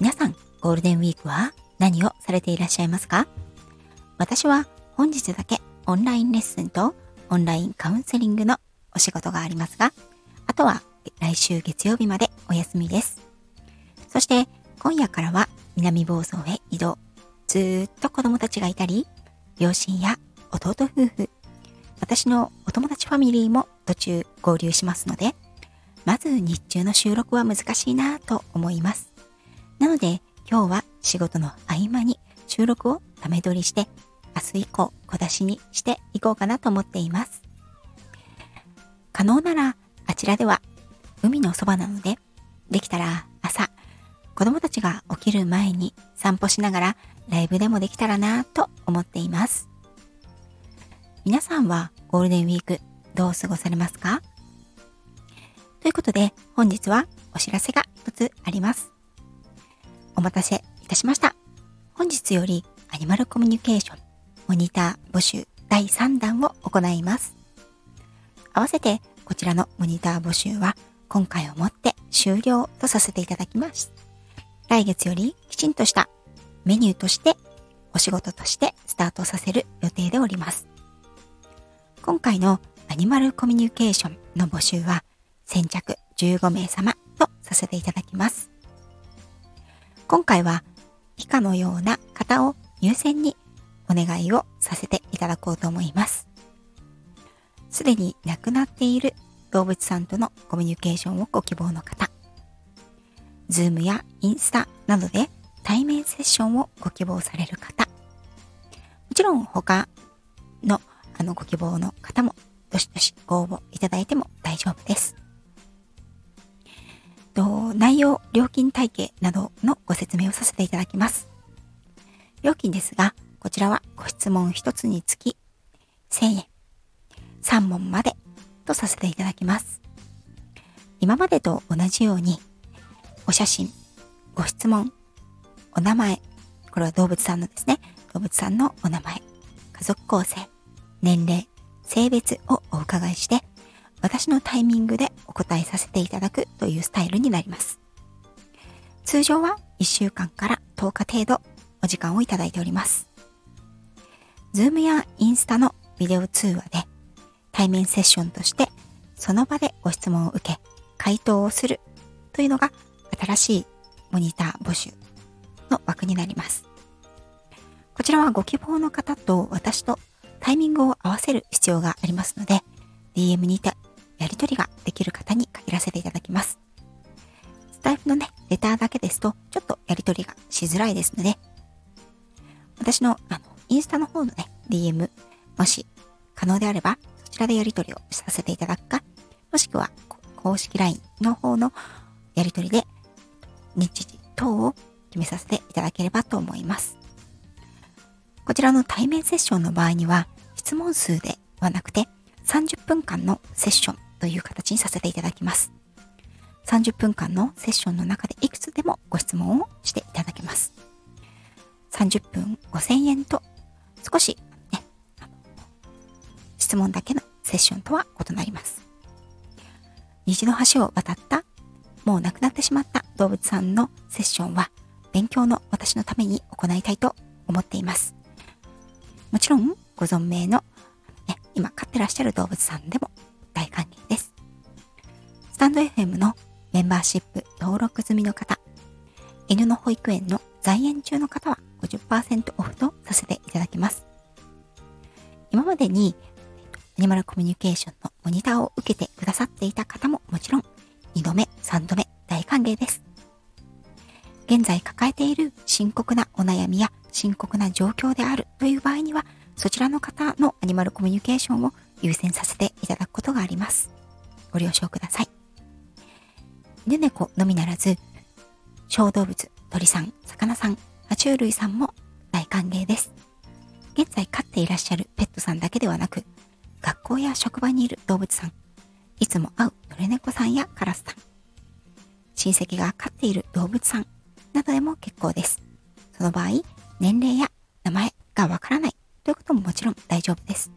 皆さん、ゴールデンウィークは何をされていらっしゃいますか？私は本日だけオンラインレッスンとオンラインカウンセリングのお仕事がありますが、あとは来週月曜日までお休みです。そして今夜からは南房総へ移動。ずーっと子供たちがいたり、両親や弟夫婦、私のお友達ファミリーも途中合流しますので、まず日中の収録は難しいなと思います。なので今日は仕事の合間に収録をため撮りして明日以降小出しにしていこうかなと思っています。可能ならあちらでは海のそばなのでできたら朝子供たちが起きる前に散歩しながらライブでもできたらなと思っています。皆さんはゴールデンウィークどう過ごされますか？ということで本日はお知らせが一つあります。お待たせいたしました。本日よりアニマルコミュニケーションモニター募集第3弾を行います。合わせてこちらのモニター募集は今回をもって終了とさせていただきます。来月よりきちんとしたメニューとしてお仕事としてスタートさせる予定でおります。今回のアニマルコミュニケーションの募集は先着15名様とさせていただきます。今回は以下のような方を優先にお願いをさせていただこうと思います。すでに亡くなっている動物さんとのコミュニケーションをご希望の方、ズームやインスタなどで対面セッションをご希望される方、もちろん他のあのご希望の方もどしどしご応募いただいても大丈夫です。と、内容、料金体系などのご説明をさせていただきます。料金ですが、こちらはご質問1つにつき1000円、3問までとさせていただきます。今までと同じように、お写真、ご質問、お名前、これは動物さんのですね、動物さんのお名前、家族構成、年齢、性別をお伺いして、私のタイミングでお答えさせていただくというスタイルになります。通常は1週間から10日程度お時間をいただいております。Zoom やインスタのビデオ通話で対面セッションとしてその場でご質問を受け回答をするというのが新しいモニター募集の枠になります。こちらはご希望の方と私とタイミングを合わせる必要がありますので DM にてり取りができる方に限らせていただきます。スタイフのね、レターだけですと、ちょっとやり取りがしづらいですので、私の、あの、インスタの方のね、DM、もし可能であれば、そちらでやり取りをさせていただくか、もしくは、公式 LINE の方のやり取りで、日時等を決めさせていただければと思います。こちらの対面セッションの場合には、質問数ではなくて、30分間のセッションという形にさせていただきます。30分間のセッションの中でいくつでもご質問をしていただけます。30分5000円と少し、ね、質問だけのセッションとは異なります。虹の橋を渡ったもう亡くなってしまった動物さんのセッションは勉強の私のために行いたいと思っています。もちろんご存命の、ね、今飼ってらっしゃる動物さんでも。スタンド FM のメンバーシップ登録済みの方、犬の保育園の在園中の方は50%オフとさせていただきます。今までにアニマルコミュニケーションのモニターを受けてくださっていた方ももちろん2度目、3度目大歓迎です。現在抱えている深刻なお悩みや深刻な状況であるという場合にはそちらの方のアニマルコミュニケーションを優先させていただくことがあります。ご了承ください。犬猫のみならず、小動物、鳥さん、魚さん、爬虫類さんも大歓迎です。現在飼っていらっしゃるペットさんだけではなく、学校や職場にいる動物さん、いつも会うトレネコさんやカラスさん、親戚が飼っている動物さんなどでも結構です。その場合、年齢や名前がわからないということももちろん大丈夫です。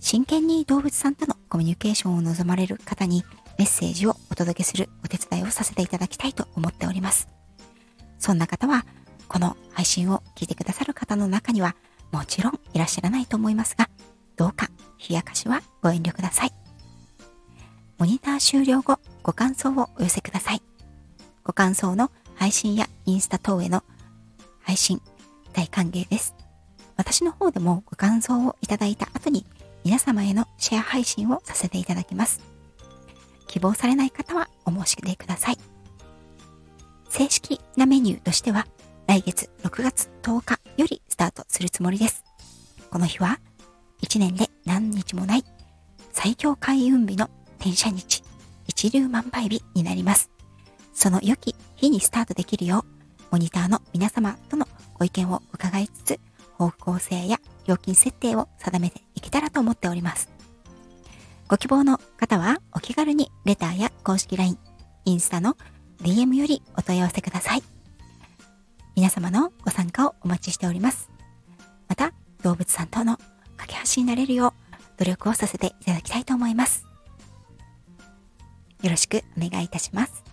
真剣に動物さんとのコミュニケーションを望まれる方にメッセージを届けするお手伝いをさせていただきたいと思っております。そんな方は、この配信を聞いてくださる方の中にはもちろんいらっしゃらないと思いますが、どうか冷やかしはご遠慮ください。モニター終了後、ご感想をお寄せください。ご感想の配信やインスタ等への配信、大歓迎です。私の方でもご感想をいただいた後に皆様へのシェア配信をさせていただきます。希望されない方はお申し出ください。正式なメニューとしては来月6月10日よりスタートするつもりです。この日は1年で何日もない最強開運日の転写日、一流万倍日になります。その良き日にスタートできるよう、モニターの皆様とのご意見を伺いつつ、方向性や料金設定を定めていけたらと思っております。ご希望の方はお気軽にレターや公式 LINE、インスタの DM よりお問い合わせください。皆様のご参加をお待ちしております。また、動物さんとの架け橋になれるよう努力をさせていただきたいと思います。よろしくお願いいたします。